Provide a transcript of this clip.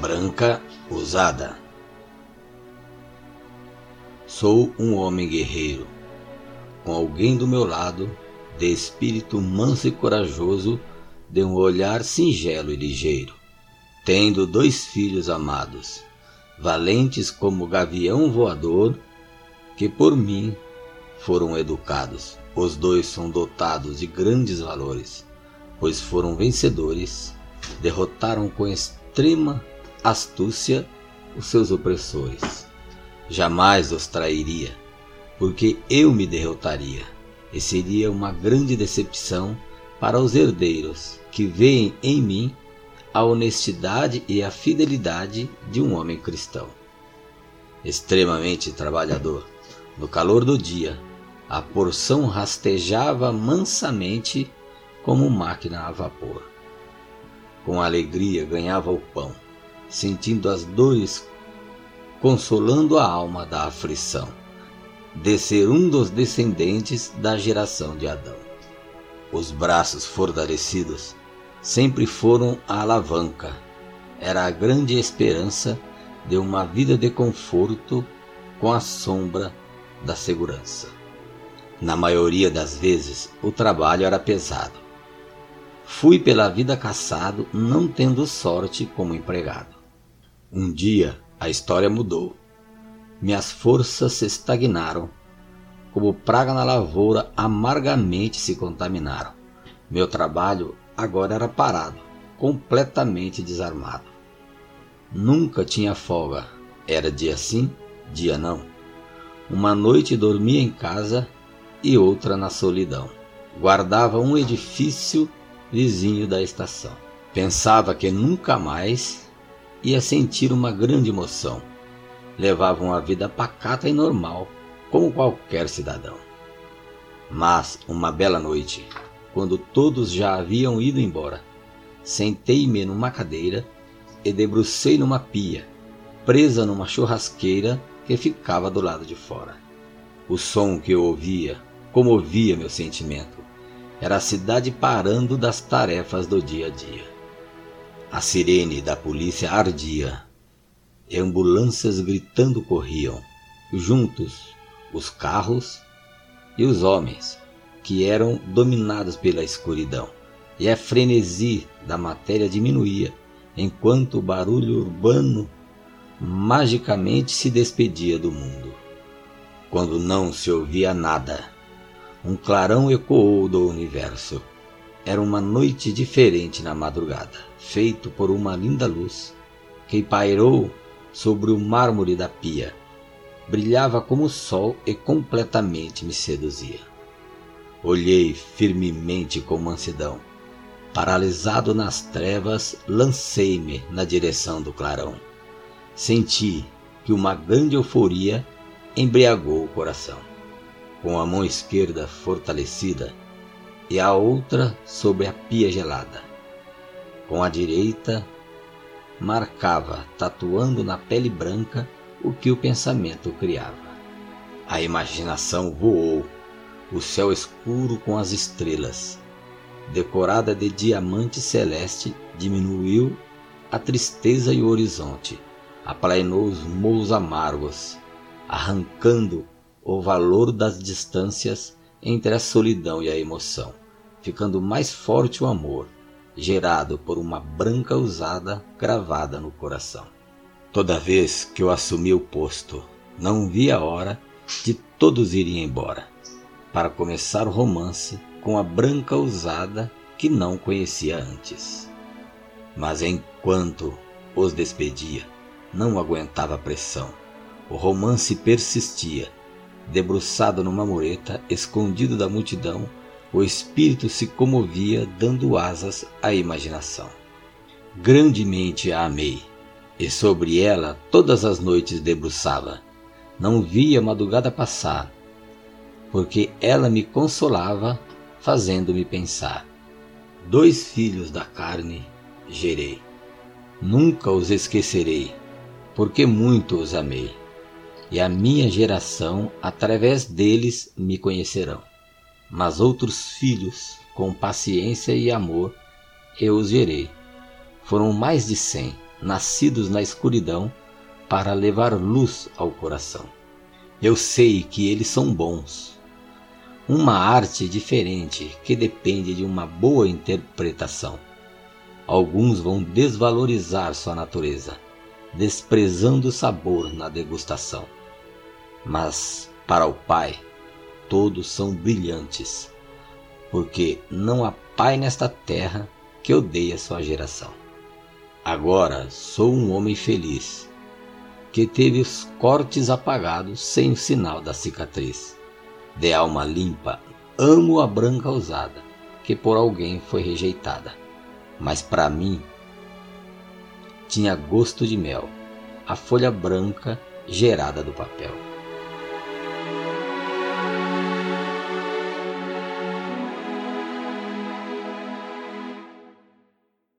branca usada. Sou um homem guerreiro, com alguém do meu lado, de espírito manso e corajoso, de um olhar singelo e ligeiro, tendo dois filhos amados, valentes como gavião voador, que por mim foram educados. Os dois são dotados de grandes valores, pois foram vencedores, derrotaram com extrema astúcia os seus opressores. Jamais os trairia, porque eu me derrotaria, e seria uma grande decepção para os herdeiros que veem em mim a honestidade e a fidelidade de um homem cristão. Extremamente trabalhador, no calor do dia, a porção rastejava mansamente como máquina a vapor. Com alegria ganhava o pão, sentindo as dores, consolando a alma da aflição, de ser um dos descendentes da geração de Adão. Os braços fortalecidos sempre foram a alavanca, era a grande esperança de uma vida de conforto com a sombra da segurança. Na maioria das vezes, o trabalho era pesado. Fui pela vida caçado, não tendo sorte como empregado. Um dia a história mudou. Minhas forças se estagnaram. Como praga na lavoura, amargamente se contaminaram. Meu trabalho agora era parado, completamente desarmado. Nunca tinha folga. Era dia sim, dia não. Uma noite dormia em casa e outra na solidão. Guardava um edifício vizinho da estação. Pensava que nunca mais ia sentir uma grande emoção. Levava uma vida pacata e normal, como qualquer cidadão. Mas, uma bela noite, quando todos já haviam ido embora, sentei-me numa cadeira e debrucei numa pia, presa numa churrasqueira que ficava do lado de fora. O som que eu ouvia comovia meu sentimento. Era a cidade parando das tarefas do dia a dia. A sirene da polícia ardia. E ambulâncias gritando corriam. Juntos, os carros e os homens, que eram dominados pela escuridão. E a frenesi da matéria diminuía, enquanto o barulho urbano magicamente se despedia do mundo. Quando não se ouvia nada, um clarão ecoou do universo. Era uma noite diferente na madrugada, feito por uma linda luz que pairou sobre o mármore da pia. Brilhava como o sol e completamente me seduzia. Olhei firmemente com mansidão. Paralisado nas trevas, lancei-me na direção do clarão. Senti que uma grande euforia embriagou o coração. Com a mão esquerda fortalecida, e a outra sobre a pia gelada. Com a direita, marcava, tatuando na pele branca, o que o pensamento criava. A imaginação voou, o céu escuro com as estrelas, decorada de diamante celeste, diminuiu a tristeza e o horizonte, aplainou os morros amargos, arrancando o valor das distâncias entre a solidão e a emoção ficando mais forte o amor, gerado por uma branca usada gravada no coração. Toda vez que eu assumi o posto, não vi a hora de todos irem embora, para começar o romance com a branca usada que não conhecia antes. Mas enquanto os despedia, não aguentava a pressão. O romance persistia, debruçado numa mureta, escondido da multidão, o espírito se comovia, dando asas à imaginação. Grandemente a amei, e sobre ela todas as noites debruçava. Não via madrugada passar, porque ela me consolava, fazendo-me pensar. Dois filhos da carne gerei. Nunca os esquecerei, porque muito os amei, e a minha geração, através deles, me conhecerão mas outros filhos, com paciência e amor, eu os gerei. Foram mais de cem, nascidos na escuridão para levar luz ao coração. Eu sei que eles são bons. Uma arte diferente que depende de uma boa interpretação. Alguns vão desvalorizar sua natureza, desprezando o sabor na degustação. Mas, para o Pai, todos são brilhantes, porque não há pai nesta terra que odeie a sua geração. Agora sou um homem feliz, que teve os cortes apagados sem o sinal da cicatriz. De alma limpa, amo a branca usada, que por alguém foi rejeitada. Mas para mim tinha gosto de mel, a folha branca gerada do papel.